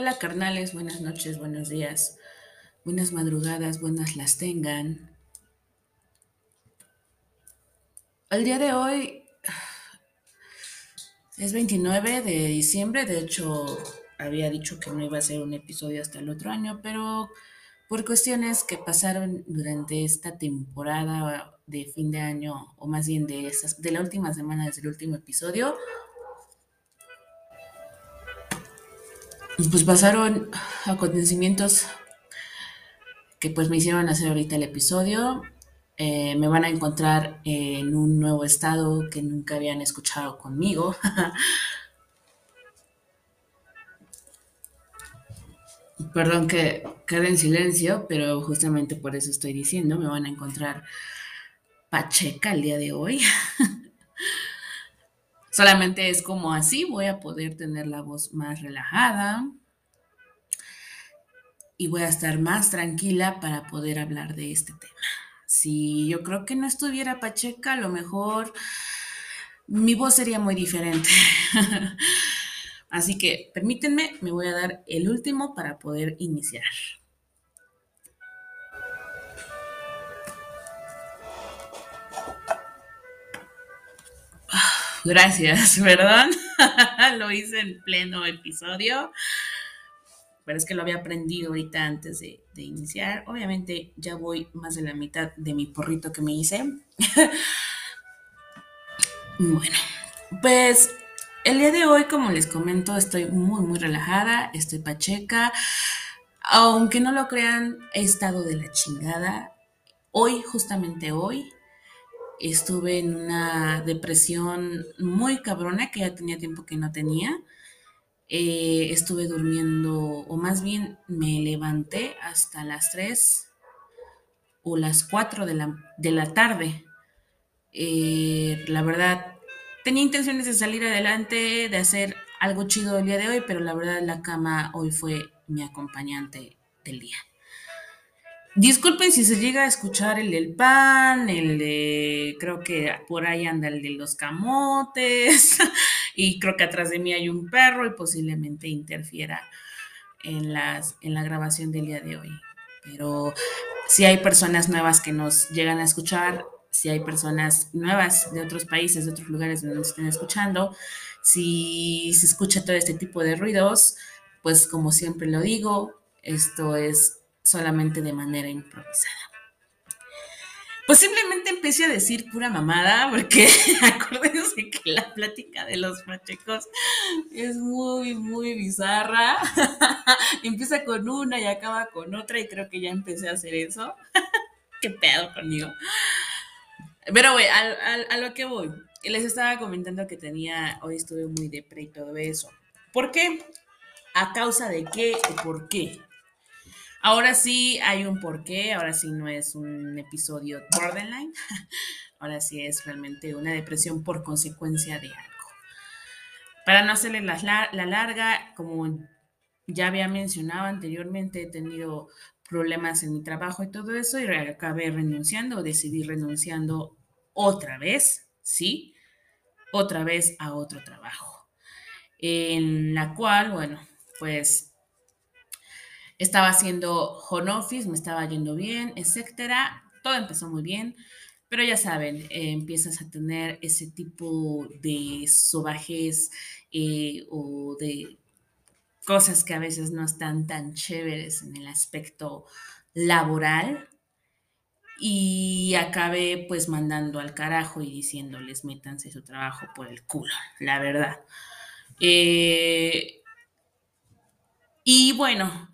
Hola carnales, buenas noches, buenos días, buenas madrugadas, buenas las tengan. El día de hoy es 29 de diciembre, de hecho había dicho que no iba a ser un episodio hasta el otro año, pero por cuestiones que pasaron durante esta temporada de fin de año, o más bien de, esas, de la última semana desde el último episodio, pues pasaron acontecimientos que pues me hicieron hacer ahorita el episodio. Eh, me van a encontrar en un nuevo estado que nunca habían escuchado conmigo. Perdón que quede en silencio, pero justamente por eso estoy diciendo, me van a encontrar pacheca el día de hoy. Solamente es como así voy a poder tener la voz más relajada y voy a estar más tranquila para poder hablar de este tema. Si yo creo que no estuviera Pacheca, a lo mejor mi voz sería muy diferente. Así que permítanme, me voy a dar el último para poder iniciar. Gracias, perdón. lo hice en pleno episodio. Pero es que lo había aprendido ahorita antes de, iniciar. Obviamente ya voy más de la mitad de mi porrito que me hice. bueno, pues el día de hoy, como les comento, estoy muy, muy relajada. Estoy pacheca. Aunque no lo crean, he estado de la chingada. Hoy, justamente hoy, estuve en una depresión muy cabrona que ya tenía tiempo que no tenía. Eh, estuve durmiendo, o más bien me levanté hasta las 3 o las 4 de la, de la tarde. Eh, la verdad, tenía intenciones de salir adelante, de hacer algo chido el día de hoy, pero la verdad la cama hoy fue mi acompañante del día. Disculpen si se llega a escuchar el del pan, el de, creo que por ahí anda el de los camotes, y creo que atrás de mí hay un perro y posiblemente interfiera en, en la grabación del día de hoy. Pero si hay personas nuevas que nos llegan a escuchar, si hay personas nuevas de otros países, de otros lugares donde nos estén escuchando, si se escucha todo este tipo de ruidos, pues como siempre lo digo, esto es solamente de manera improvisada. Pues simplemente empecé a decir pura mamada, porque acuérdense que la plática de los pachecos es muy, muy bizarra. Empieza con una y acaba con otra, y creo que ya empecé a hacer eso. Qué pedo conmigo. Pero, güey, a, lo que voy. Les estaba comentando que tenía, hoy estuve muy depre y todo eso. ¿Por qué? ¿A causa de qué o por qué? Ahora sí hay un porqué, ahora sí no es un episodio borderline, ahora sí es realmente una depresión por consecuencia de algo. Para no hacerle la, la larga, como ya había mencionado anteriormente, he tenido problemas en mi trabajo y todo eso y acabé renunciando decidí renunciando otra vez, ¿sí? Otra vez a otro trabajo, en la cual, bueno, pues estaba haciendo home office, me estaba yendo bien, etcétera. Todo empezó muy bien, pero ya saben, eh, empiezas a tener ese tipo de sobajes eh, o de cosas que a veces no están tan chéveres en el aspecto laboral. Y acabé pues mandando al carajo y diciéndoles métanse su trabajo por el culo, la verdad. Eh, y bueno,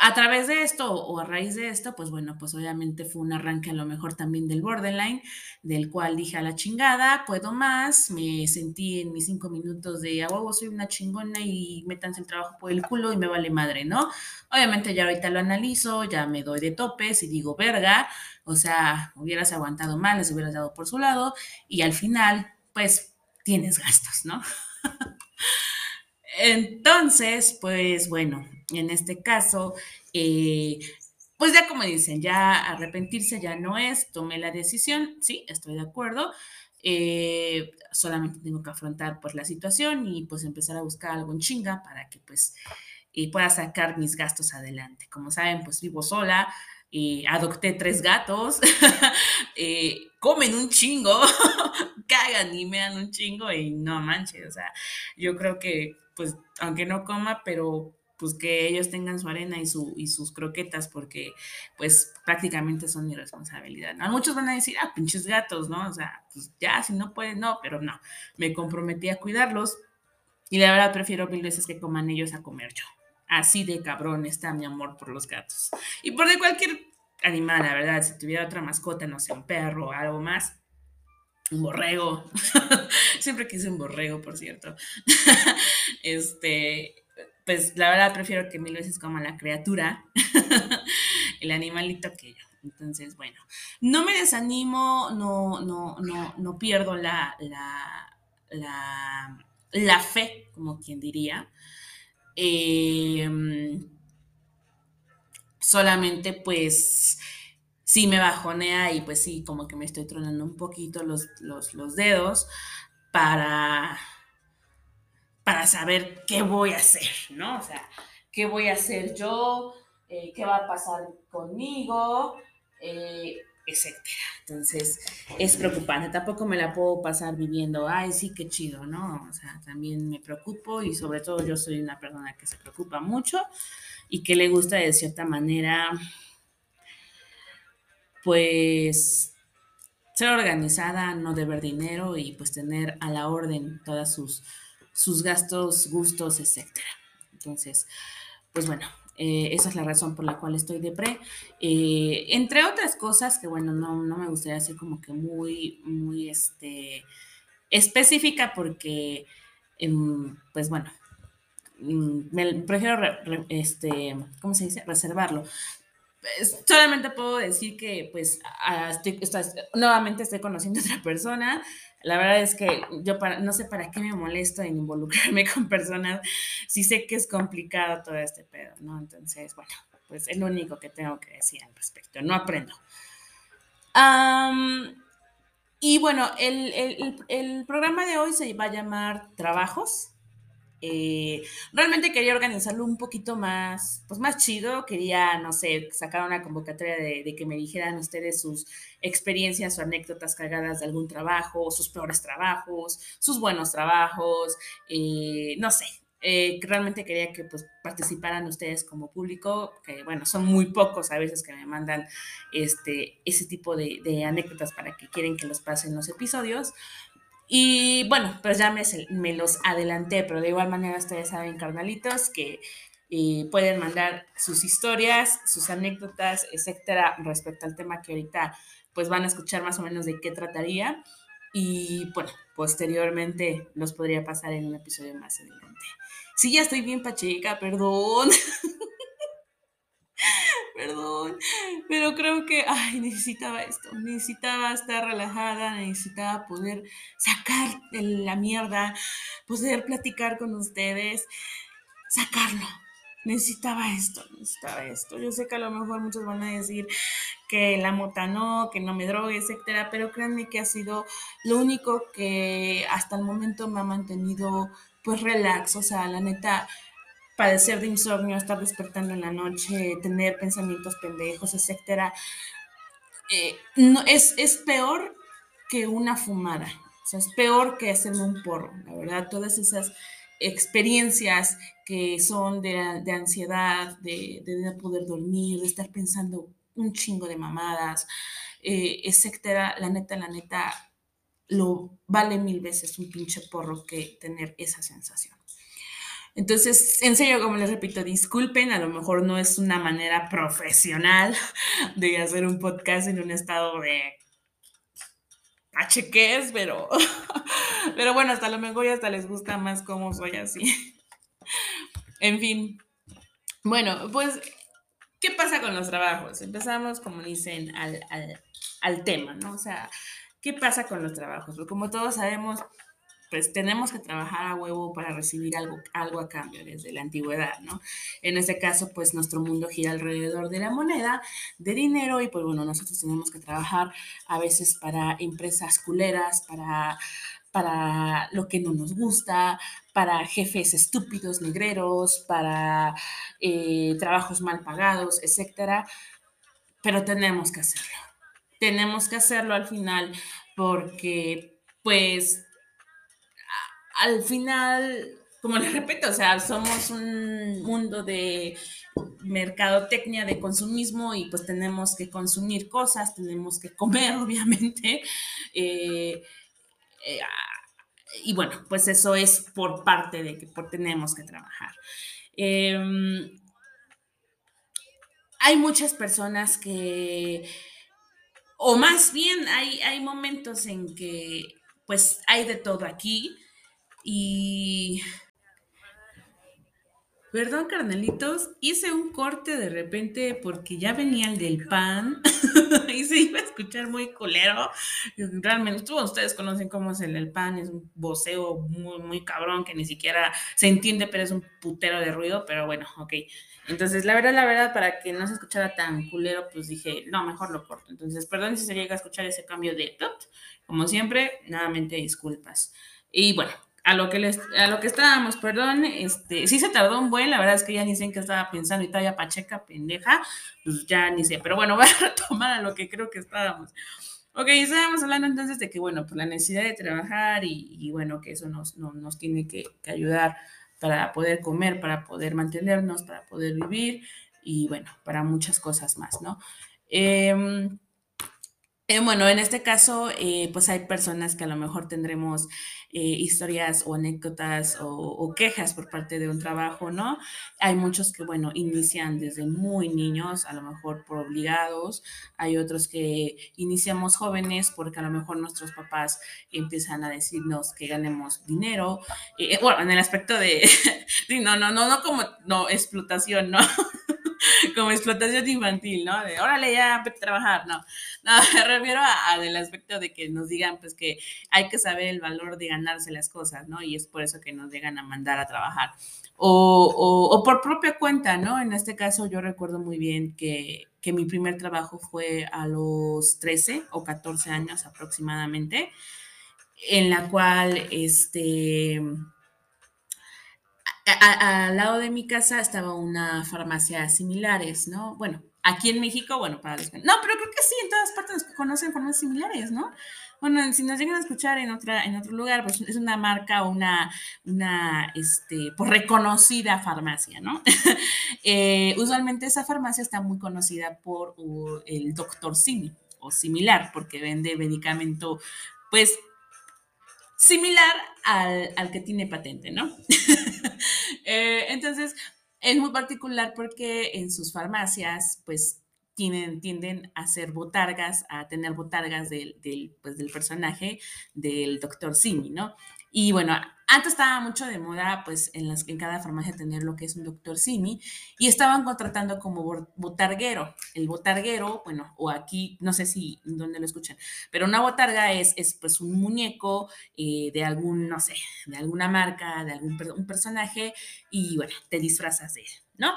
a través de esto o a raíz de esto, pues bueno, pues obviamente fue un arranque a lo mejor también del borderline, del cual dije a la chingada, puedo más, me sentí en mis cinco minutos de, a huevo, soy una chingona y métanse el trabajo por el culo y me vale madre, ¿no? Obviamente ya ahorita lo analizo, ya me doy de topes y digo, verga, o sea, hubieras aguantado mal, les hubieras dado por su lado y al final, pues tienes gastos, ¿no? Entonces, pues bueno, en este caso, eh, pues ya como dicen, ya arrepentirse ya no es, tomé la decisión, sí, estoy de acuerdo, eh, solamente tengo que afrontar pues la situación y pues empezar a buscar algo en chinga para que pues pueda sacar mis gastos adelante. Como saben, pues vivo sola, y adopté tres gatos, eh, comen un chingo, cagan y me dan un chingo y no manches, o sea, yo creo que, pues, aunque no coma, pero pues que ellos tengan su arena y, su, y sus croquetas, porque pues prácticamente son mi responsabilidad. ¿no? Muchos van a decir, ah, pinches gatos, ¿no? O sea, pues ya, si no pueden, no, pero no, me comprometí a cuidarlos y la verdad prefiero mil veces que coman ellos a comer yo. Así de cabrón está mi amor por los gatos. Y por de cualquier animal, la verdad, si tuviera otra mascota, no sé, un perro o algo más, un borrego. Siempre quise un borrego, por cierto. este, pues la verdad prefiero que mil veces coma la criatura, el animalito que yo. Entonces, bueno, no me desanimo, no, no, no, no pierdo la, la, la, fe, como quien diría. Em, solamente pues sí me bajonea y pues sí, como que me estoy tronando un poquito los, los, dedos para, para saber qué voy a hacer, ¿no? O sea, qué voy a hacer yo, eh, qué va a pasar conmigo, eh, etcétera. Entonces, es preocupante. Tampoco me la puedo pasar viviendo, ay, sí, qué chido, ¿no? O sea, también me preocupo y sobre todo yo soy una persona que se preocupa mucho y que le gusta de cierta manera, pues, ser organizada, no deber dinero y pues tener a la orden todos sus, sus gastos, gustos, etcétera. Entonces, pues bueno, eh, esa es la razón por la cual estoy de pre. Eh, entre otras cosas que, bueno, no, no, me gustaría ser como que muy, muy, este, específica porque, em, pues bueno, mm, me prefiero, este, ¿cómo se dice? Reservarlo. Solamente puedo decir que, pues, nuevamente estoy conociendo a otra persona, la verdad es que yo no sé para qué me molesto en involucrarme con personas si sé que es complicado todo este pedo, ¿no? Entonces, bueno, pues es lo único que tengo que decir al respecto, no aprendo. y bueno, el, el programa de hoy se va a llamar Trabajos. Eh, realmente quería organizarlo un poquito más, pues más chido. Quería, no sé, sacar una convocatoria de, que me dijeran ustedes sus experiencias o anécdotas cagadas de algún trabajo, sus peores trabajos, sus buenos trabajos, eh, no sé. Eh, realmente quería que pues participaran ustedes como público, que bueno, son muy pocos a veces que me mandan este, ese tipo de, de anécdotas para que quieren que los pasen los episodios. Y bueno, pues ya me, los adelanté, pero de igual manera ustedes saben, carnalitos, que eh, pueden mandar sus historias, sus anécdotas, etcétera, respecto al tema que ahorita pues van a escuchar más o menos de qué trataría. Y bueno, posteriormente los podría pasar en un episodio más adelante. Sí, ya estoy bien pacheca, perdón. perdón, pero creo que, ay, necesitaba esto, necesitaba estar relajada, necesitaba poder sacar la mierda, poder platicar con ustedes, sacarlo. Necesitaba esto, necesitaba esto. Yo sé que a lo mejor muchos van a decir que la mota no, que no me drogue, etcétera, pero créanme que ha sido lo único que hasta el momento me ha mantenido pues relax, o sea, la neta, padecer de insomnio, estar despertando en la noche, tener pensamientos pendejos, etcétera, eh, es, es peor que una fumada. O sea, es peor que hacerme un porro, la verdad. Todas esas experiencias que son de, ansiedad, de, de, no poder dormir, de estar pensando un chingo de mamadas, eh, etcétera, la neta, la neta, lo vale mil veces un pinche porro que tener esa sensación. Entonces, en serio, como les repito, disculpen, a lo mejor no es una manera profesional de hacer un podcast en un estado de es, pero, pero bueno, hasta lo mejor ya hasta les gusta más cómo soy así. En fin, bueno, pues, ¿qué pasa con los trabajos? Empezamos, como dicen, al, al, al tema, ¿no? O sea, ¿qué pasa con los trabajos? Porque como todos sabemos, pues tenemos que trabajar a huevo para recibir algo, algo a cambio desde la antigüedad, ¿no? En este caso, pues nuestro mundo gira alrededor de la moneda, de dinero, y pues bueno, nosotros tenemos que trabajar a veces para empresas culeras, para para lo que no nos gusta, para jefes estúpidos, negreros, para eh, trabajos mal pagados, etcétera. Pero tenemos que hacerlo. Tenemos que hacerlo al final porque, pues, al final, como les repito, o sea, somos un mundo de mercadotecnia, de consumismo y pues tenemos que consumir cosas, tenemos que comer, obviamente. Eh, eh, y bueno, pues eso es por parte de que tenemos que trabajar. Em, hay muchas personas que, o más bien hay, hay momentos en que pues hay de todo aquí y Perdón, carnalitos, hice un corte de repente porque ya venía el del pan y se iba a escuchar muy culero. Realmente, ustedes conocen cómo es el del pan, es un voceo muy, muy cabrón que ni siquiera se entiende, pero es un putero de ruido, pero bueno, ok. Entonces, la verdad, la verdad, para que no se escuchara tan culero, pues dije, no, mejor lo corto. Entonces, perdón si se llega a escuchar ese cambio de. Como siempre, nuevamente disculpas. Y bueno, a lo que les, a lo que estábamos, perdón, este, sí se tardó un buen, la verdad es que ya ni sé en qué estaba pensando, y Pacheca, pendeja, pues ya ni sé, pero bueno, voy a retomar a lo que creo que estábamos. Ok, estábamos hablando entonces de que, bueno, pues la necesidad de trabajar y, y bueno, que eso nos, nos tiene que, que, ayudar para poder comer, para poder mantenernos, para poder vivir y bueno, para muchas cosas más, ¿no? Eh, eh, bueno, en este caso, eh, pues hay personas que a lo mejor tendremos eh, historias o anécdotas o, quejas por parte de un trabajo, ¿no? Hay muchos que, bueno, inician desde muy niños, a lo mejor por obligados. Hay otros que iniciamos jóvenes porque a lo mejor nuestros papás empiezan a decirnos que ganemos dinero. bueno, en el aspecto de, no, no, no, no como, no, explotación, ¿no? Como explotación infantil, ¿no? De órale, ya, a trabajar, no. No, me refiero a, del aspecto de que nos digan, pues, que hay que saber el valor de ganarse las cosas, ¿no? Y es por eso que nos llegan a mandar a trabajar. O, o, por propia cuenta, ¿no? En este caso, yo recuerdo muy bien que, que mi primer trabajo fue a los 13 o 14 años aproximadamente, en la cual, este al lado de mi casa estaba una farmacia similares, ¿no? Bueno, aquí en México, bueno, para No, pero creo que sí, en todas partes conocen farmacias similares, ¿no? Bueno, si nos llegan a escuchar en, otra, en otro lugar, pues es una marca o una, una este, pues, reconocida farmacia, ¿no? Eh, usualmente esa farmacia está muy conocida por el doctor Simi o similar, porque vende medicamento, pues similar al, al que tiene patente, ¿no? Eh, entonces, es muy particular porque en sus farmacias, pues, tienen, tienden a ser botargas, a tener botargas del, del, pues, del personaje del doctor Simi, ¿no? Y bueno, antes estaba mucho de moda, pues en, las, en cada farmacia tener lo que es un doctor Simi y estaban contratando como botarguero. El botarguero, bueno, o aquí, no sé si dónde lo escuchan, pero una botarga es, es pues un muñeco eh, de algún, no sé, de alguna marca, de algún un personaje y bueno, te disfrazas de él, ¿no?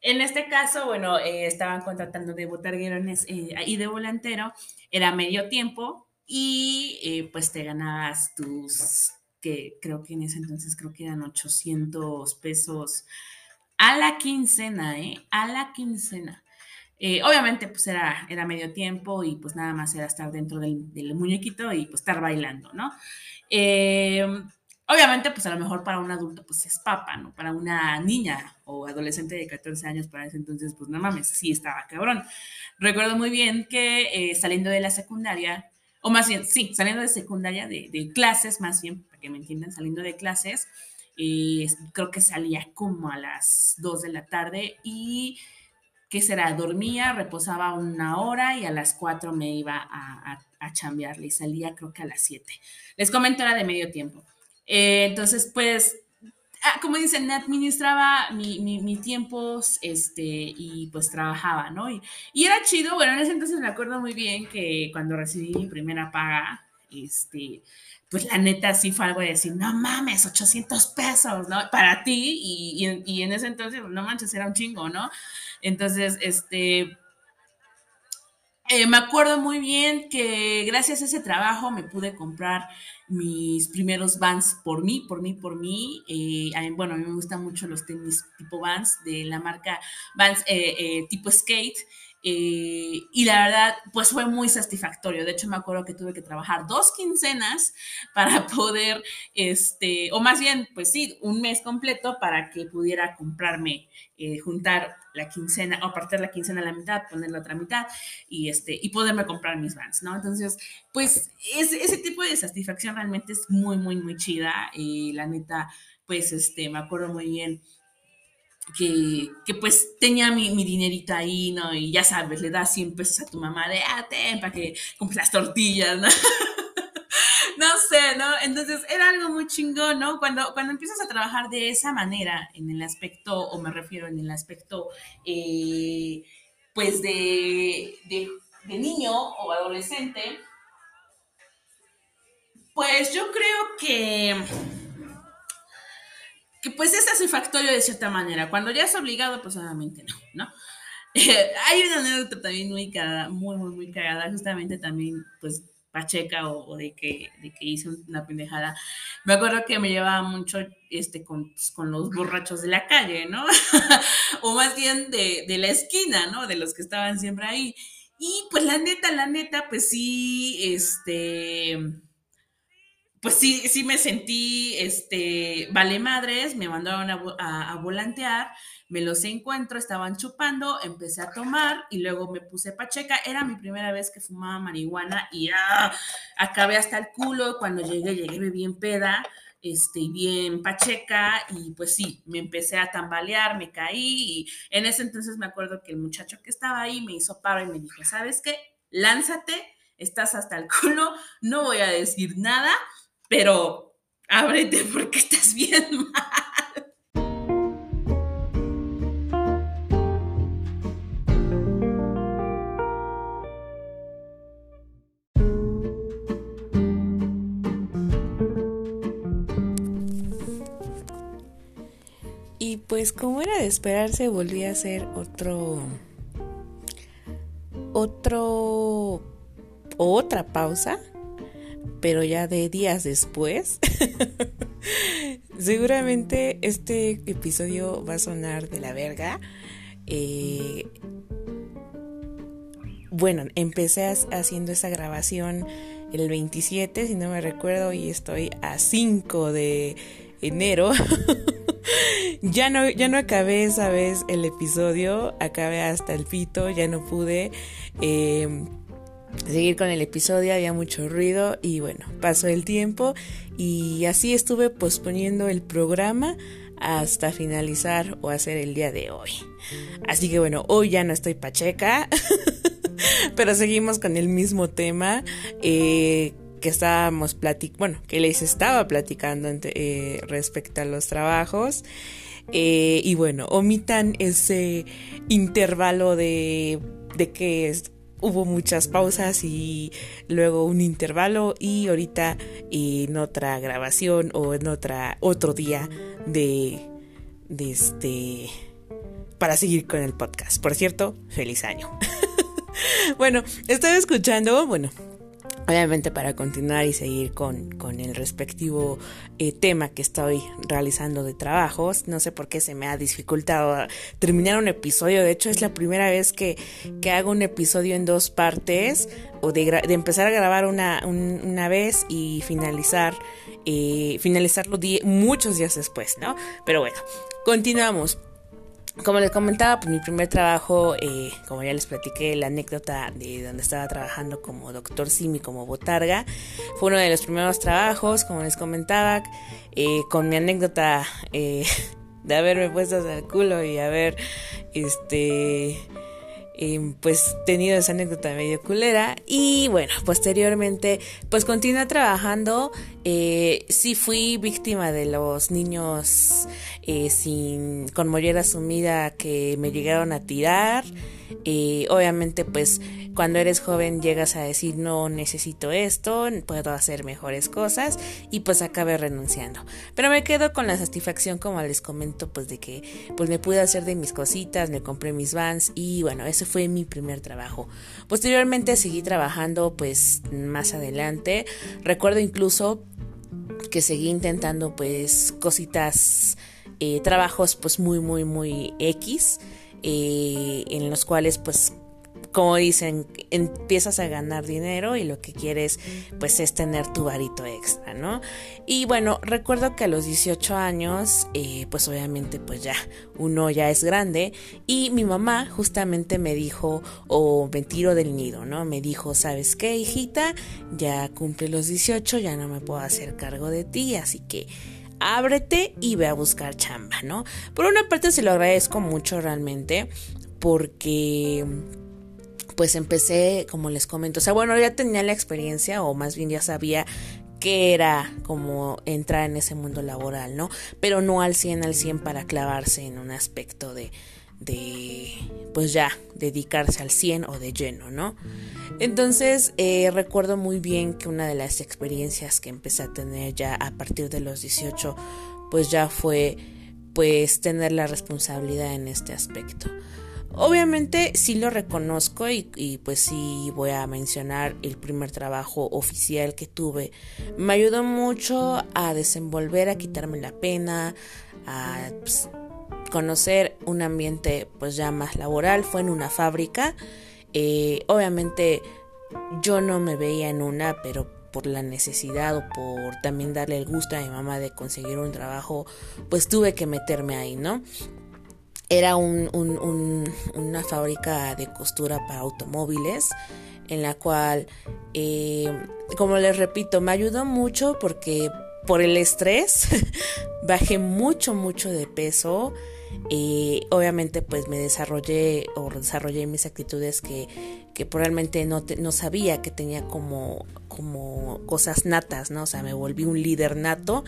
En este caso, bueno, eh, estaban contratando de botarguero eh, y de volantero, era medio tiempo y pues te ganabas tus que creo que en ese entonces creo que eran 800 pesos a la quincena, ¿eh? A la quincena. Eh, obviamente, pues era, era medio tiempo y pues nada más era estar dentro del, muñequito y pues estar bailando, ¿no? Eh, obviamente, pues a lo mejor para un adulto, pues es papa, ¿no? Para una niña o adolescente de 14 años para ese entonces, pues no mames, sí estaba cabrón. Recuerdo muy bien que eh, saliendo de la secundaria, o más bien, sí, saliendo de secundaria, de, de clases, más bien, para que me entiendan, saliendo de clases, eh, creo que salía como a las 2 de la tarde y, ¿qué será? Dormía, reposaba una hora y a las 4 me iba a, a, a chambearle y salía creo que a las 7. Les comento, era de medio tiempo. Eh, entonces, pues como dicen, administraba mi, mi, tiempos este, y pues trabajaba, ¿no? Y, y, era chido, bueno, en ese entonces me acuerdo muy bien que cuando recibí mi primera paga, este, pues la neta sí fue algo de decir, no mames, 800 pesos, ¿no? Para ti y, y, y en ese entonces, no manches, era un chingo, ¿no? Entonces, este, eh, me acuerdo muy bien que gracias a ese trabajo me pude comprar mis primeros Vans por mí, por mí, por mí. Eh, bueno, a mí me gustan mucho los tenis tipo Vans de la marca Vans eh, eh, tipo Skate. y la verdad, pues fue muy satisfactorio. De hecho, me acuerdo que tuve que trabajar dos quincenas para poder, este, o más bien, pues sí, un mes completo para que pudiera comprarme, juntar la quincena, o partir la quincena a la mitad, poner la otra mitad y, este, y poderme comprar mis vans, ¿no? Entonces, pues ese, tipo de satisfacción realmente es muy, muy, muy chida y la neta, pues, este, me acuerdo muy bien. Que, que, pues tenía mi, mi, dinerito ahí, ¿no? Y ya sabes, le das 100 pesos a tu mamá de, ah, para que compres las tortillas, ¿no? no. Entonces era algo muy chingón, ¿no? Cuando, cuando empiezas a trabajar de esa manera, en el aspecto, o me refiero en el aspecto, eh, pues de, de, niño o adolescente, pues yo creo que que pues es satisfactorio de cierta manera. Cuando ya es obligado, pues obviamente no, ¿no? hay una anécdota también muy cagada, muy, muy, muy cagada, justamente también, pues pacheca o, de, que, de que hice una pendejada. Me acuerdo que me llevaba mucho este, con, con los borrachos de la calle, ¿no? o más bien de, de, la esquina, ¿no? De los que estaban siempre ahí. Y pues la neta, la neta, pues sí, este pues sí, sí me sentí, este, vale madres, me mandaron a, a, volantear, me los encuentro, estaban chupando, empecé a tomar y luego me puse pacheca. Era mi primera vez que fumaba marihuana y ¡ah! acabé hasta el culo. Cuando llegué, llegué bien peda, este, bien pacheca y pues sí, me empecé a tambalear, me caí y en ese entonces me acuerdo que el muchacho que estaba ahí me hizo paro y me dijo, ¿sabes qué? Lánzate, estás hasta el culo, no voy a decir nada pero ábrete porque estás bien mal. Y pues como era de esperarse, volví a hacer otro otro otra pausa pero ya de días después. Seguramente este episodio va a sonar de la verga. Eh, bueno, empecé haciendo esa grabación el 27, si no me recuerdo, y estoy a 5 de enero. ya no, ya no acabé esa vez el episodio, acabé hasta el pito, ya no pude. Eh, seguir con el episodio, había mucho ruido y bueno, pasó el tiempo y así estuve posponiendo el programa hasta finalizar o hacer el día de hoy. Así que bueno, hoy ya no estoy pacheca, pero seguimos con el mismo tema eh, que estábamos platicando, bueno, que les estaba platicando eh, respecto a los trabajos. Eh, y bueno, omitan ese intervalo de, de que hubo muchas pausas y luego un intervalo y ahorita en otra grabación o en otra otro día de, de este para seguir con el podcast. Por cierto, feliz año. bueno, estoy escuchando, bueno, Obviamente para continuar y seguir con, con el respectivo eh, tema que estoy realizando de trabajos, no sé por qué se me ha dificultado terminar un episodio, de hecho es la primera vez que, que hago un episodio en dos partes, o de, de empezar a grabar una, una vez y finalizar, eh, finalizarlo muchos días después, ¿no? Pero bueno, continuamos. Como les comentaba, pues mi primer trabajo, eh, como ya les platiqué, la anécdota de donde estaba trabajando como doctor Simi, como botarga, fue uno de los primeros trabajos, como les comentaba, eh, con mi anécdota eh, de haberme puesto el culo y haber, este, pues tenido esa anécdota medio culera. Y bueno posteriormente pues continué trabajando. Sí fui víctima de los niños eh, sin, con mollera sumida que me llegaron a tirar. Eh, obviamente pues cuando eres joven llegas a decir no necesito esto, puedo hacer mejores cosas y pues acabé renunciando. Pero me quedo con la satisfacción como les comento pues de que pues me pude hacer de mis cositas, me compré mis vans y bueno, ese fue mi primer trabajo. Posteriormente seguí trabajando pues más adelante. Recuerdo incluso que seguí intentando pues cositas, eh, trabajos pues muy muy muy X. Eh, en los cuales pues como dicen, empiezas a ganar dinero y lo que quieres pues es tener tu varito extra, ¿no? Y bueno, recuerdo que a los 18 años, eh, pues obviamente pues ya uno ya es grande y mi mamá justamente me dijo, o me tiro del nido, ¿no? Me dijo, ¿sabes qué, hijita? Ya cumple los 18, ya no me puedo hacer cargo de ti, así que ábrete y ve a buscar chamba, ¿no? Por una parte se lo agradezco mucho realmente porque pues empecé, como les comento, o sea, bueno, ya tenía la experiencia o más bien ya sabía que era como entrar en ese mundo laboral, ¿no? Pero no al 100 al 100 para clavarse en un aspecto de, de pues ya, dedicarse al 100 o de lleno, ¿no? Entonces, eh, recuerdo muy bien que una de las experiencias que empecé a tener ya a partir de los 18, pues ya fue pues tener la responsabilidad en este aspecto. Obviamente sí lo reconozco y, pues sí voy a mencionar el primer trabajo oficial que tuve. Me ayudó mucho a desenvolver, a quitarme la pena, a pues, conocer un ambiente pues ya más laboral. Fue en una fábrica. Eh, obviamente yo no me veía en una, pero por la necesidad o por también darle el gusto a mi mamá de conseguir un trabajo, pues tuve que meterme ahí, ¿no? Era un, una fábrica de costura para automóviles en la cual, eh, como les repito, me ayudó mucho porque por el estrés bajé mucho, mucho de peso. Y obviamente pues me desarrollé o desarrollé mis actitudes que, que probablemente no, no sabía que tenía como, como cosas natas, ¿no? O sea, me volví un líder nato,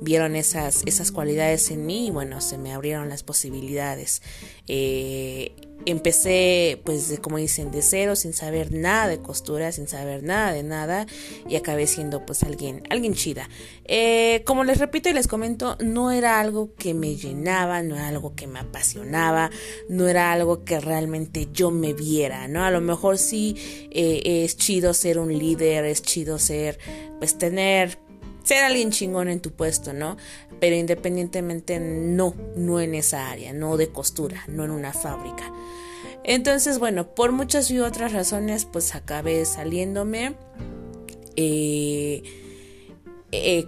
vieron esas, esas cualidades en mí y bueno, se me abrieron las posibilidades. Eh, empecé pues como dicen de cero sin saber nada de costura sin saber nada de nada y acabé siendo pues alguien alguien chida eh, como les repito y les comento no era algo que me llenaba no era algo que me apasionaba no era algo que realmente yo me viera no a lo mejor sí eh, es chido ser un líder es chido ser pues tener ser alguien chingón en tu puesto, ¿no? Pero independientemente no, no en esa área, no de costura, no en una fábrica. Entonces, bueno, por muchas y otras razones, pues acabé saliéndome. Eh, eh,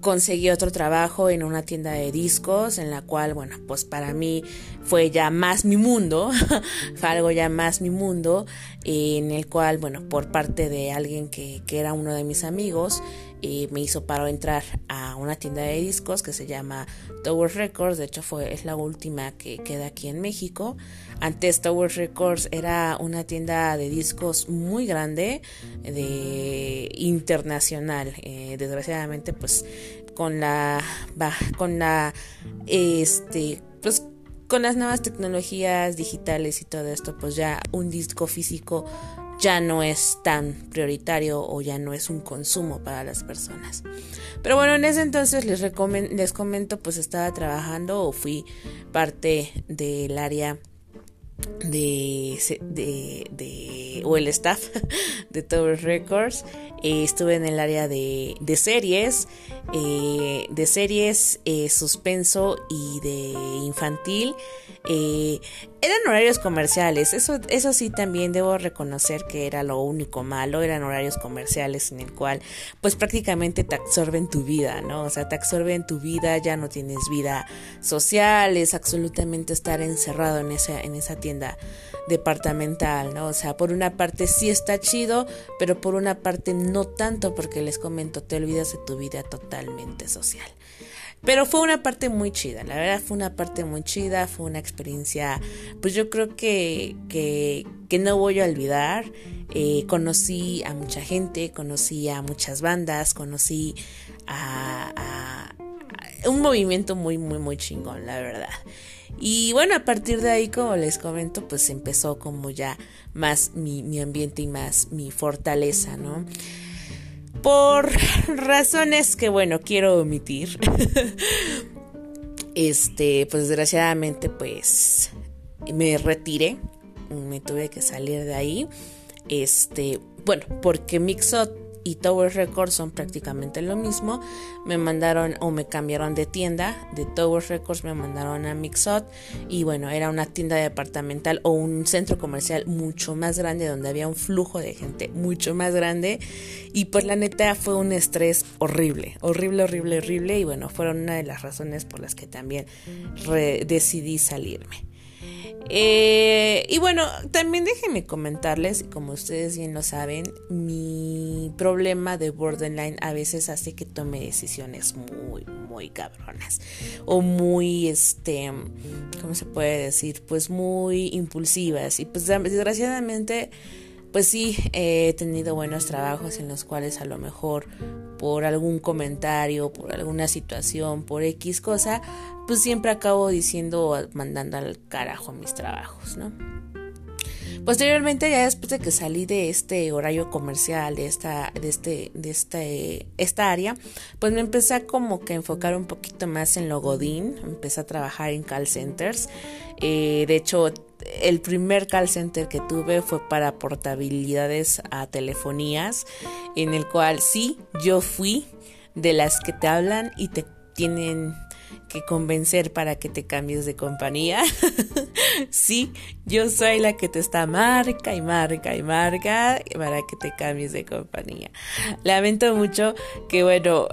conseguí otro trabajo en una tienda de discos en la cual, bueno, pues para mí fue ya más mi mundo, fue algo ya más mi mundo, en el cual, bueno, por parte de alguien que, que era uno de mis amigos, eh, me hizo para entrar a una tienda de discos que se llama Tower Records, de hecho fue, es la última que queda aquí en México. Antes Tower Records era una tienda de discos muy grande, de internacional. Eh, desgraciadamente, pues con la, con la, este, pues con las nuevas tecnologías digitales y todo esto, pues ya un disco físico ya no es tan prioritario o ya no es un consumo para las personas. Pero bueno, en ese entonces les, les comento, pues estaba trabajando o fui parte del área de, de, o el staff de Tower Records. Eh, estuve en el área de, de series, eh, de series, eh, suspenso y de infantil. Eran horarios comerciales, eso, eso sí también debo reconocer que era lo único malo, eran horarios comerciales en el cual pues prácticamente te absorben tu vida, ¿no? O sea, te absorben tu vida, ya no tienes vida social, es absolutamente estar encerrado en esa, en esa tienda departamental, ¿no? O sea, por una parte sí está chido, pero por una parte no tanto porque les comento, te olvidas de tu vida totalmente social. Pero fue una parte muy chida, la verdad fue una parte muy chida, fue una experiencia, pues yo creo que, que, no voy a olvidar. Eh, conocí a mucha gente, conocí a muchas bandas, conocí a un movimiento muy, muy, muy chingón, la verdad. Y bueno, a partir de ahí, como les comento, pues empezó como ya más mi, mi ambiente y más mi fortaleza, ¿no? Por razones que, bueno, quiero omitir. este, pues desgraciadamente, pues me retiré. Me tuve que salir de ahí. Este, bueno, porque Mixot y Tower Records son prácticamente lo mismo. Me mandaron o me cambiaron de tienda. De Tower Records me mandaron a Mixot. Y bueno, era una tienda departamental o un centro comercial mucho más grande donde había un flujo de gente mucho más grande. Y pues la neta fue un estrés horrible, horrible, horrible, horrible. Y bueno, fueron una de las razones por las que también decidí salirme. Eh, y bueno, también déjenme comentarles, como ustedes bien lo saben, mi problema de borderline a veces hace que tome decisiones muy, muy cabronas. O muy, este, ¿cómo se puede decir? Pues muy impulsivas. Y pues desgraciadamente pues sí, he tenido buenos trabajos en los cuales a lo mejor por algún comentario, por alguna situación, por X cosa, pues siempre acabo diciendo mandando al carajo mis trabajos, ¿no? Posteriormente, ya después de que salí de este horario comercial, de esta, de este, de este, esta área, pues me empecé a como que enfocar un poquito más en logodín, empecé a trabajar en call centers. Eh, de hecho, el primer call center que tuve fue para portabilidades a telefonías, en el cual sí, yo fui de las que te hablan y te tienen que convencer para que te cambies de compañía. sí, yo soy la que te está marca y marca y marca para que te cambies de compañía. Lamento mucho que, bueno,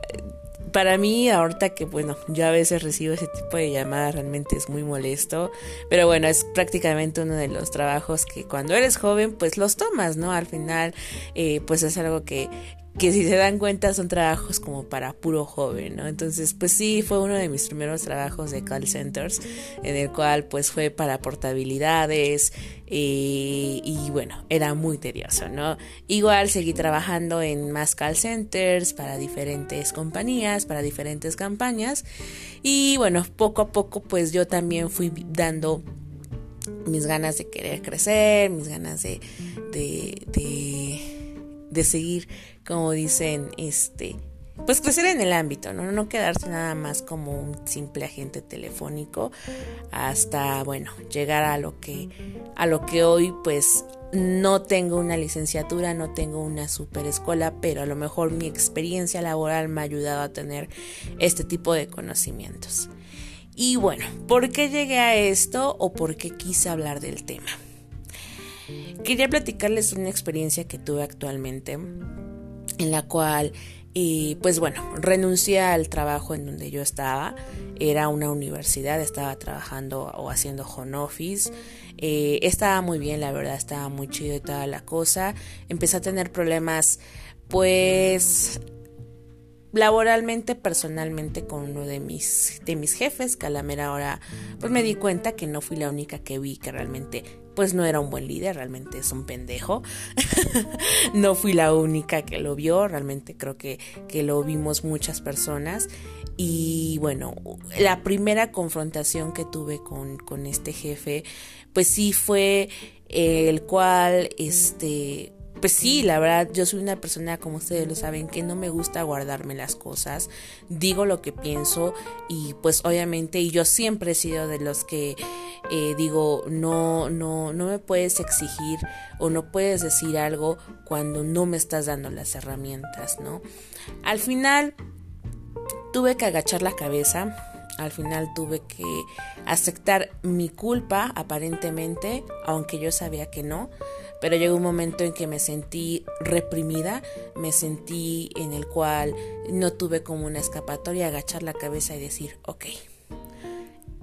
para mí, ahorita que, bueno, yo a veces recibo ese tipo de llamadas, realmente es muy molesto. Pero bueno, es prácticamente uno de los trabajos que cuando eres joven, pues los tomas, ¿no? Al final, eh, pues es algo que, que si se dan cuenta son trabajos como para puro joven, ¿no? Entonces, pues sí, fue uno de mis primeros trabajos de call centers, en el cual pues fue para portabilidades y bueno, era muy tedioso, ¿no? Igual seguí trabajando en más call centers para diferentes compañías, para diferentes campañas y bueno, poco a poco pues yo también fui dando mis ganas de querer crecer, mis ganas de, de, de, de seguir como dicen, este, pues crecer en el ámbito, ¿no? No quedarse nada más como un simple agente telefónico hasta, bueno, llegar a lo que, a lo que hoy, pues, no tengo una licenciatura, no tengo una super escuela, pero a lo mejor mi experiencia laboral me ha ayudado a tener este tipo de conocimientos. Y bueno, ¿por qué llegué a esto o por qué quise hablar del tema? Quería platicarles una experiencia que tuve actualmente en la cual, y pues bueno, renuncié al trabajo en donde yo estaba, era una universidad, estaba trabajando o haciendo home office, eh, estaba muy bien, la verdad, estaba muy chido y toda la cosa, empecé a tener problemas, pues laboralmente, personalmente con uno de mis, de mis jefes, que a pues me di cuenta que no fui la única que vi que realmente pues no era un buen líder, realmente es un pendejo. no fui la única que lo vio, realmente creo que, que lo vimos muchas personas. Y bueno, la primera confrontación que tuve con, con este jefe, pues sí fue el cual, este, pues sí, la verdad, yo soy una persona, como ustedes lo saben, que no me gusta guardarme las cosas. Digo lo que pienso y pues obviamente, y yo siempre he sido de los que eh, digo, no, no, no me puedes exigir o no puedes decir algo cuando no me estás dando las herramientas, ¿no? Al final, tuve que agachar la cabeza. Al final tuve que aceptar mi culpa, aparentemente, aunque yo sabía que no pero llegó un momento en que me sentí reprimida, me sentí en el cual no tuve como una escapatoria, agachar la cabeza y decir, ok.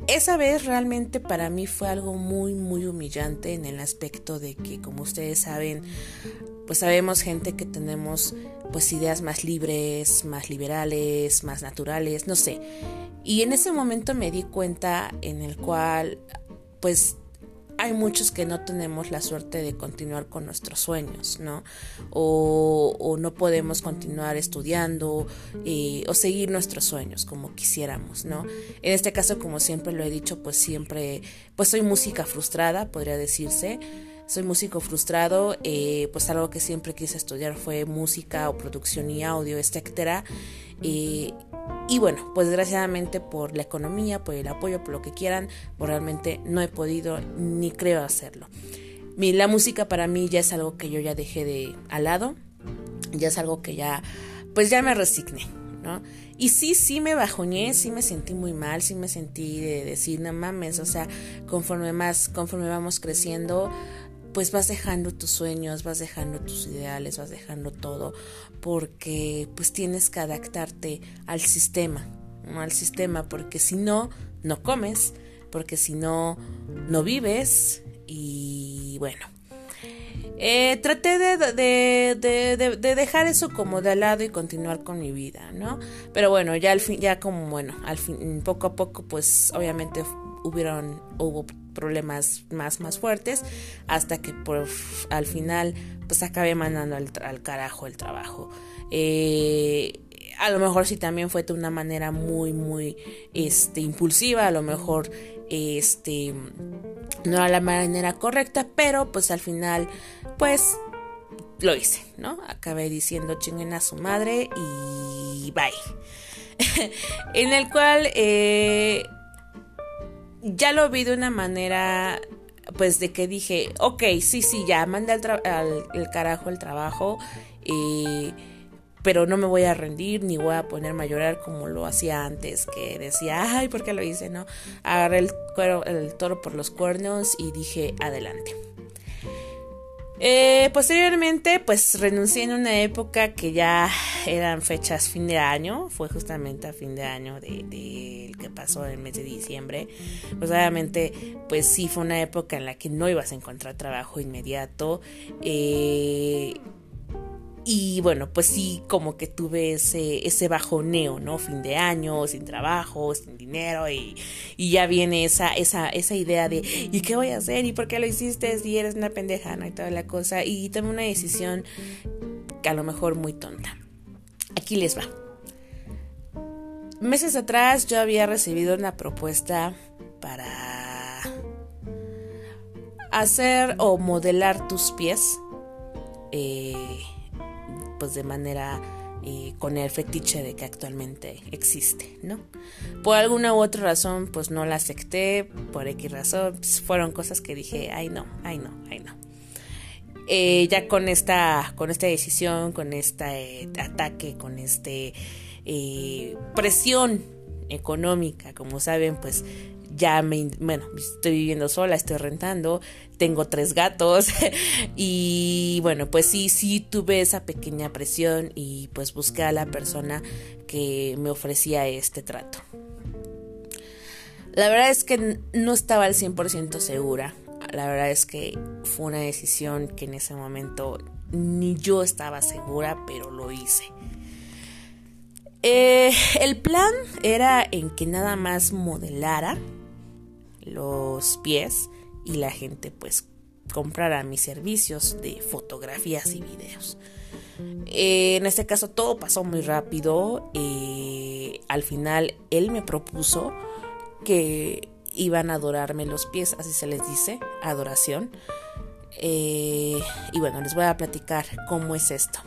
Esa vez realmente para mí fue algo muy, muy humillante en el aspecto de que, como ustedes saben, pues sabemos gente que tenemos pues ideas más libres, más liberales, más naturales, no sé. Y en ese momento me di cuenta en el cual pues hay muchos que no tenemos la suerte de continuar con nuestros sueños, ¿no? O, no podemos continuar estudiando o seguir nuestros sueños como quisiéramos, ¿no? En este caso, como siempre lo he dicho, pues siempre, pues soy música frustrada, podría decirse soy músico frustrado, eh, pues algo que siempre quise estudiar fue música o producción y audio, etcétera. Eh, y bueno, pues desgraciadamente por la economía, por el apoyo, por lo que quieran, pues realmente no he podido ni creo hacerlo. Mi, la música para mí ya es algo que yo ya dejé de al lado, ya es algo que ya, pues ya me resigné, ¿no? Y sí, sí me bajoñé, sí me sentí muy mal, sí me sentí de decir, no mames, o sea, conforme más, conforme vamos creciendo, pues vas dejando tus sueños, vas dejando tus ideales, vas dejando todo, porque pues tienes que adaptarte al sistema, al sistema, porque si no, no comes, porque si no, no vives y bueno. Eh, traté de, de, de, dejar eso como de lado y continuar con mi vida, ¿no? Pero bueno, ya al fin, ya como bueno, al fin, poco a poco, pues obviamente hubieron, hubo problemas más, más fuertes, hasta que por, al final pues acabé mandando al, carajo el trabajo. Eh, a lo mejor sí también fue de una manera muy, muy este, impulsiva, a lo mejor este, no era la manera correcta, pero pues al final pues lo hice, ¿no? Acabé diciendo chinguen a su madre y bye. en el cual eh, ya lo vi de una manera, pues de que dije, ok, sí, sí, ya, mandé al, el carajo el trabajo, pero no me voy a rendir ni voy a ponerme a llorar como lo hacía antes, que decía, ay, ¿por qué lo hice? No, agarré el, cuero, el toro por los cuernos y dije, adelante. Eh, posteriormente, pues renuncié en una época que ya eran fechas fin de año, fue justamente a fin de año de, de que pasó el mes de diciembre. Pues obviamente, pues sí fue una época en la que no ibas a encontrar trabajo inmediato. Eh, y bueno, pues sí, como que tuve ese, ese bajoneo, ¿no? Fin de año, sin trabajo, sin dinero, y, y, ya viene esa, esa, esa idea de, ¿y qué voy a hacer? ¿Y por qué lo hiciste? Y eres una pendeja, ¿no? Y toda la cosa. Y tomé una decisión que a lo mejor muy tonta. Aquí les va. Meses atrás yo había recibido una propuesta para hacer o modelar tus pies. Eh, pues de manera eh, con el fetiche de que actualmente existe, ¿no? Por alguna u otra razón, pues no la acepté, por X razón, pues, fueron cosas que dije, ay no, ay no, ay no. Eh, ya con esta, con esta decisión, con este ataque, con este presión económica, como saben, pues ya me, bueno, estoy viviendo sola, estoy rentando, tengo tres gatos y bueno, pues sí, sí tuve esa pequeña presión y pues busqué a la persona que me ofrecía este trato. La verdad es que no estaba al 100% segura. La verdad es que fue una decisión que en ese momento ni yo estaba segura, pero lo hice. Eh, el plan era en que nada más modelara los pies y la gente pues comprara mis servicios de fotografías y videos. Eh, en este caso todo pasó muy rápido. Eh, al final él me propuso que iban a adorarme los pies, así se les dice, adoración. Eh, y bueno, les voy a platicar cómo es esto.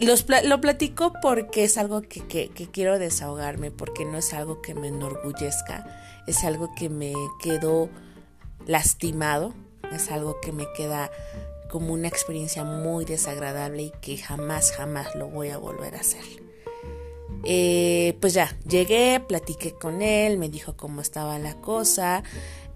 lo platico porque es algo que, que quiero desahogarme, porque no es algo que me enorgullezca es algo que me quedó lastimado, es algo que me queda como una experiencia muy desagradable y que jamás, jamás lo voy a volver a hacer. Eh, pues ya, llegué, platiqué con él, me dijo cómo estaba la cosa,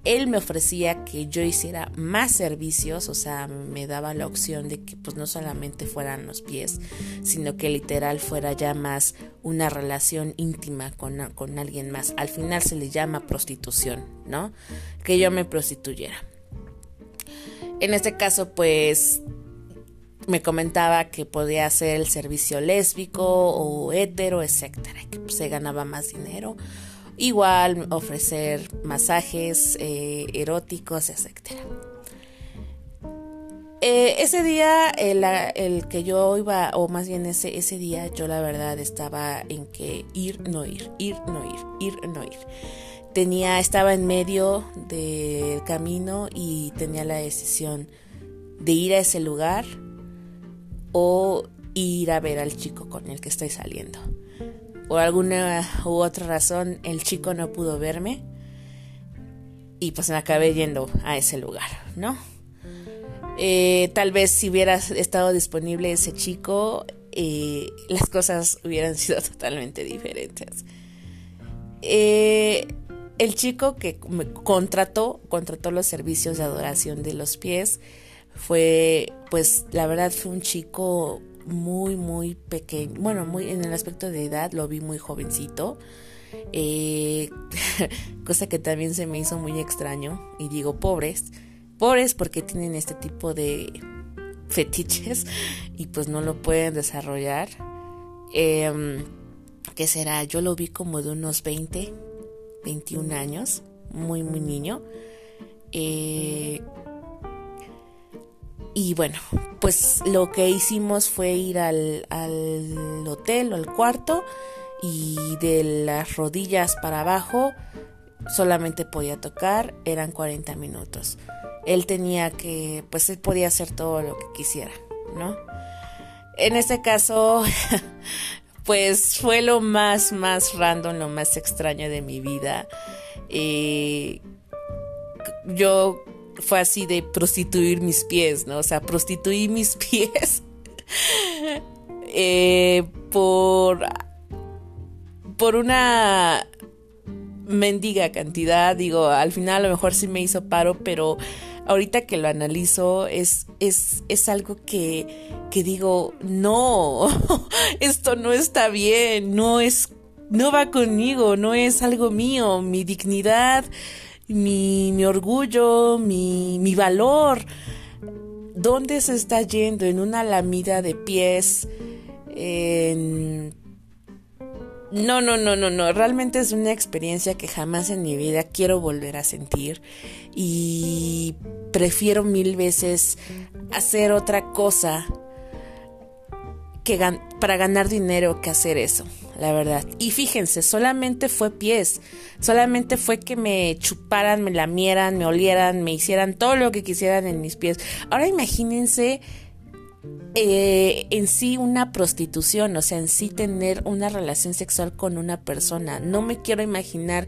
él me ofrecía que yo hiciera más servicios, o sea, me daba la opción de que pues no solamente fueran los pies, sino que literal fuera ya más una relación íntima con, con alguien más. Al final se le llama prostitución, ¿no? Que yo me prostituyera. En este caso, pues me comentaba que podía hacer el servicio lésbico o hetero, etcétera, que se ganaba más dinero igual ofrecer masajes eh, eróticos, etc. Eh, ese día, el, el, que yo iba, o más bien ese, ese día, yo la verdad estaba en que ir, no ir, ir, no ir, ir, no ir. Tenía, estaba en medio del camino y tenía la decisión de ir a ese lugar o ir a ver al chico con el que estoy saliendo. Por alguna u otra razón, el chico no pudo verme y pues me acabé yendo a ese lugar, ¿no? Eh, tal vez si hubiera estado disponible ese chico, eh, las cosas hubieran sido totalmente diferentes. Eh, el chico que me contrató, contrató los servicios de adoración de los pies, fue, pues la verdad fue un chico muy, muy pequeño, bueno, muy en el aspecto de edad lo vi muy jovencito, cosa que también se me hizo muy extraño, y digo pobres, pobres porque tienen este tipo de fetiches y pues no lo pueden desarrollar. Eh, ¿Qué será? Yo lo vi como de unos 20, 21 años, muy, muy niño. Eh, y bueno, pues lo que hicimos fue ir al, al hotel o al cuarto y de las rodillas para abajo solamente podía tocar, eran 40 minutos él tenía que, pues él podía hacer todo lo que quisiera, ¿no? En este caso, pues fue lo más, más random, lo más extraño de mi vida. Eh, yo fue así de prostituir mis pies, ¿no? O sea, prostituí mis pies eh, por, por una mendiga cantidad. Digo, al final a lo mejor sí me hizo paro, pero ahorita que lo analizo, es, es, es algo que, que digo, no, esto no está bien, no es, no va conmigo, no es algo mío, mi dignidad, mi, mi orgullo, mi, mi valor. ¿Dónde se está yendo? En una lamida de pies, en no, no, no, no, no. Realmente es una experiencia que jamás en mi vida quiero volver a sentir. Y prefiero mil veces hacer otra cosa que para ganar dinero que hacer eso, la verdad. Y fíjense, solamente fue pies. Solamente fue que me chuparan, me lamieran, me olieran, me hicieran todo lo que quisieran en mis pies. Ahora imagínense eh, en sí una prostitución, o sea, en sí tener una relación sexual con una persona. No me quiero imaginar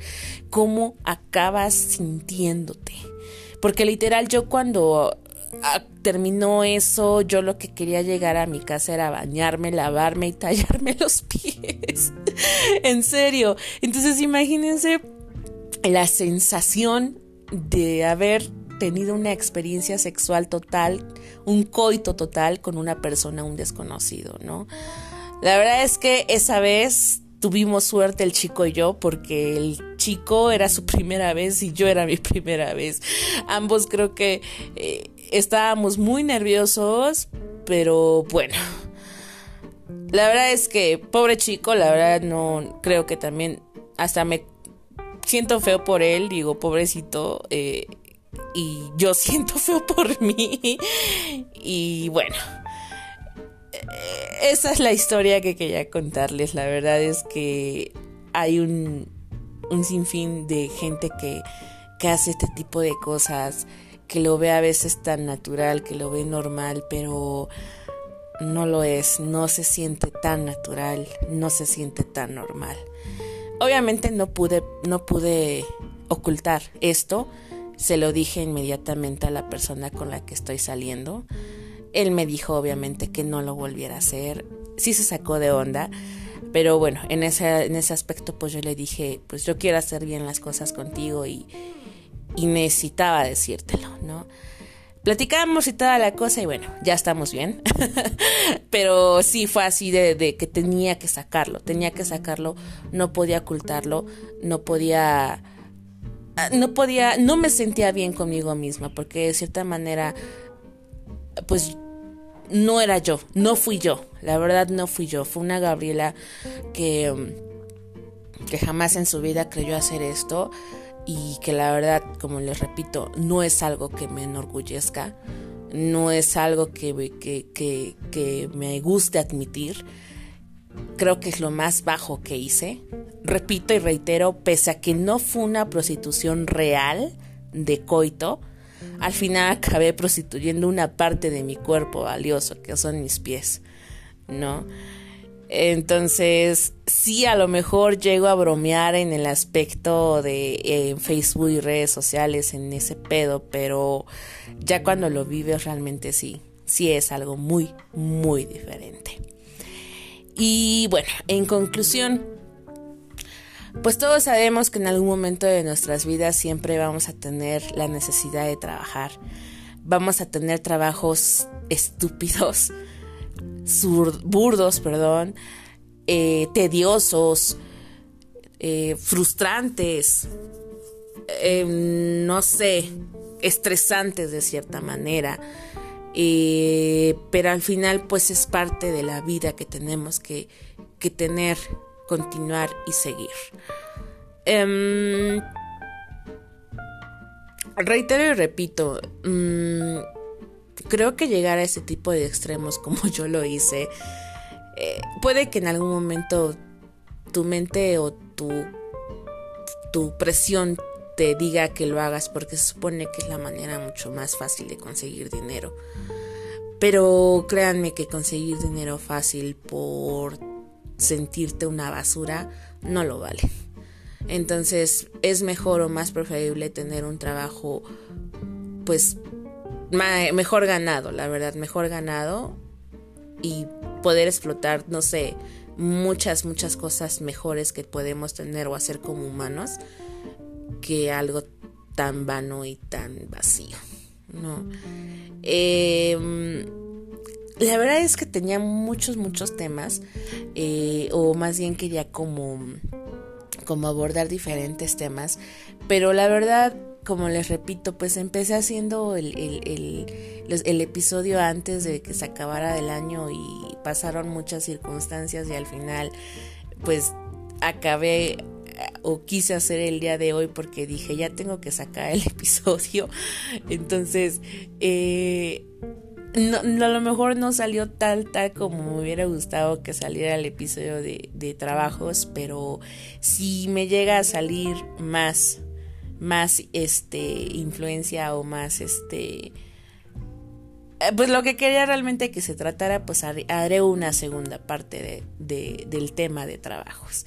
cómo acabas sintiéndote. Porque literal yo cuando ah, terminó eso, yo lo que quería llegar a mi casa era bañarme, lavarme y tallarme los pies. en serio. Entonces imagínense la sensación de haber tenido una experiencia sexual total, un coito total con una persona, un desconocido, ¿no? La verdad es que esa vez tuvimos suerte el chico y yo porque el chico era su primera vez y yo era mi primera vez. Ambos creo que eh, estábamos muy nerviosos, pero bueno. La verdad es que pobre chico, la verdad no creo que también hasta me siento feo por él, digo, pobrecito, eh, y yo siento feo por mí. Y bueno, esa es la historia que quería contarles. La verdad es que hay un, un sinfín de gente que, que hace este tipo de cosas, que lo ve a veces tan natural, que lo ve normal, pero no lo es, no se siente tan natural, no se siente tan normal. Obviamente no pude, no pude ocultar esto, se lo dije inmediatamente a la persona con la que estoy saliendo. Él me dijo obviamente que no lo volviera a hacer. Sí se sacó de onda. Pero bueno, en ese, en ese aspecto pues yo le dije, pues yo quiero hacer bien las cosas contigo y, y necesitaba decírtelo, ¿no? Platicamos y toda la cosa y bueno, ya estamos bien. Pero sí fue así de, que tenía que sacarlo, tenía que sacarlo, no podía ocultarlo, no podía Ah, no podía, no me sentía bien conmigo misma, porque de cierta manera, pues no era yo, no fui yo, la verdad no fui yo, fue una Gabriela que, que jamás en su vida creyó hacer esto y que la verdad, como les repito, no es algo que me enorgullezca, no es algo que, que, que, me guste admitir. Creo que es lo más bajo que hice. Repito y reitero, pese a que no fue una prostitución real de coito, al final acabé prostituyendo una parte de mi cuerpo valioso, que son mis pies, ¿no? Entonces, sí, a lo mejor llego a bromear en el aspecto de Facebook y redes sociales, en ese pedo, pero ya cuando lo vives realmente sí, sí es algo muy, muy diferente. Y bueno, en conclusión, pues todos sabemos que en algún momento de nuestras vidas siempre vamos a tener la necesidad de trabajar. Vamos a tener trabajos estúpidos burdos, perdón, eh, tediosos, eh, frustrantes, em, no sé, estresantes de cierta manera. Eh, pero al final pues es parte de la vida que tenemos que, que tener, continuar y seguir. Em, reitero y repito, mm, creo que llegar a ese tipo de extremos como yo lo hice, eh, puede que en algún momento tu mente o tu, tu presión te diga que lo hagas porque se supone que es la manera mucho más fácil de conseguir dinero. Pero créanme que conseguir dinero fácil por sentirte una basura no lo vale. Entonces es mejor o más preferible tener un trabajo pues mejor ganado, la verdad, mejor ganado y poder explotar, no sé, muchas, muchas cosas mejores que podemos tener o hacer como humanos que algo tan vano y tan vacío, ¿no? Em, la verdad es que tenía muchos, muchos temas, eh, o más bien quería como, como abordar diferentes temas, pero la verdad como les repito, pues empecé haciendo el, el, episodio antes de que se acabara el año y pasaron muchas circunstancias y al final pues acabé o quise hacer el día de hoy porque dije ya tengo que sacar el episodio. Entonces, eh, no, a lo mejor no salió tal, tal como me hubiera gustado que saliera el episodio de, trabajos, pero si me llega a salir más más este influencia o más este eh, pues lo que quería realmente que se tratara pues haré una segunda parte de, del tema de trabajos.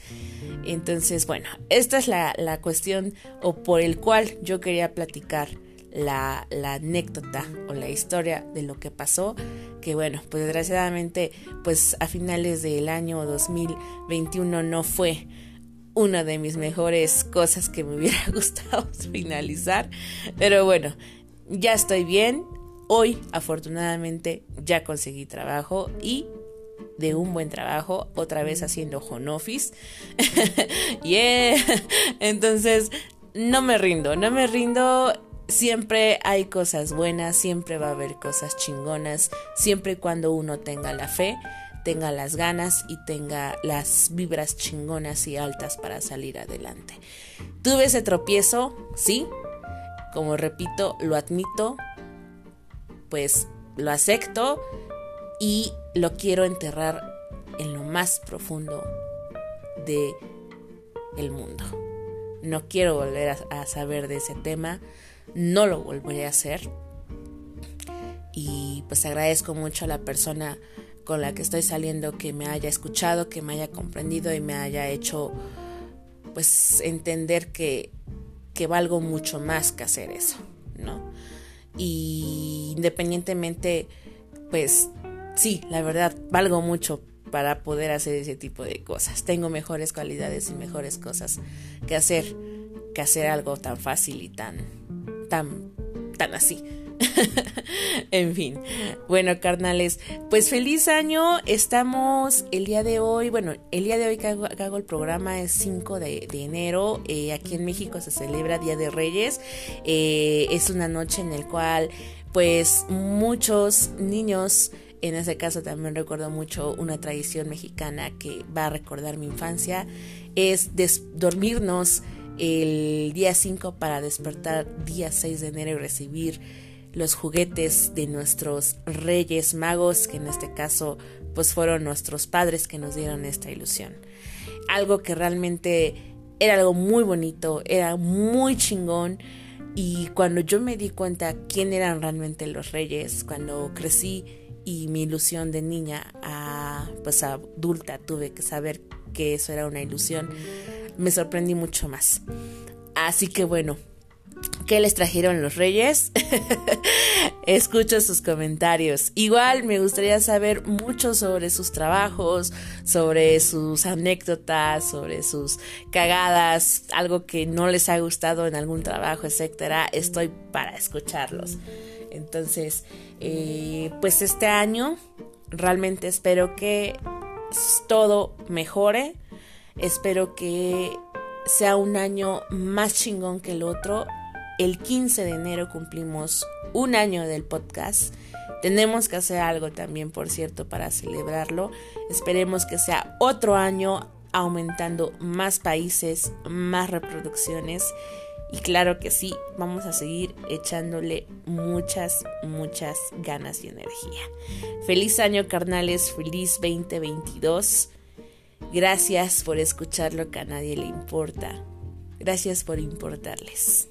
Entonces bueno esta es la, la, cuestión o por el cual yo quería platicar la, anécdota o la historia de lo que pasó que bueno pues desgraciadamente pues a finales del año 2021 no fue una de mis mejores cosas que me hubiera gustado finalizar. Pero bueno, ya estoy bien. Hoy, afortunadamente, ya conseguí trabajo y de un buen trabajo, otra vez haciendo home office. yeah. Entonces, no me rindo, no me rindo. Siempre hay cosas buenas, siempre va a haber cosas chingonas, siempre y cuando uno tenga la fe tenga las ganas y tenga las vibras chingonas y altas para salir adelante. Tuve ese tropiezo, sí, como repito, lo admito, pues lo acepto y lo quiero enterrar en lo más profundo de el mundo. No quiero volver a, a saber de ese tema, no lo volveré a hacer. Y pues agradezco mucho a la persona con la que estoy saliendo que me haya escuchado, que me haya comprendido y me haya hecho pues entender que, que valgo mucho más que hacer eso, ¿no? Y independientemente, pues sí, la verdad, valgo mucho para poder hacer ese tipo de cosas. Tengo mejores cualidades y mejores cosas que hacer que hacer algo tan fácil y tan tan tan así. en fin. Bueno, carnales, pues feliz año. Estamos el día de hoy, bueno, el día de hoy que hago, el programa es 5 de, enero. Eh, aquí en México se celebra Día de Reyes. Eh, es una noche en la cual, pues, muchos niños En ese caso también recuerdo mucho una tradición mexicana que va a recordar mi infancia, es dormirnos el día 5 para despertar día 6 de enero y recibir los juguetes de nuestros reyes magos, que en este caso pues fueron nuestros padres que nos dieron esta ilusión. Algo que realmente era algo muy bonito, era muy chingón. Y cuando yo me di cuenta quién eran realmente los reyes, cuando crecí y mi ilusión de niña a pues adulta tuve que saber que eso era una ilusión, me sorprendí mucho más. Así que bueno, ¿qué les trajeron los reyes? Escucho sus comentarios. Igual me gustaría saber mucho sobre sus trabajos, sobre sus anécdotas, sobre sus cagadas, algo que no les ha gustado en algún trabajo, etcétera. Estoy para escucharlos. Entonces, eh, pues este año realmente espero que todo mejore. Espero que sea un año más chingón que el otro. El 15 de enero cumplimos un año del podcast. Tenemos que hacer algo también, por cierto, para celebrarlo. Esperemos que sea otro año aumentando más países, más reproducciones. Y claro que sí, vamos a seguir echándole muchas, muchas ganas y energía. Feliz año, carnales, feliz 2022. Gracias por escuchar lo que a nadie le importa. Gracias por importarles.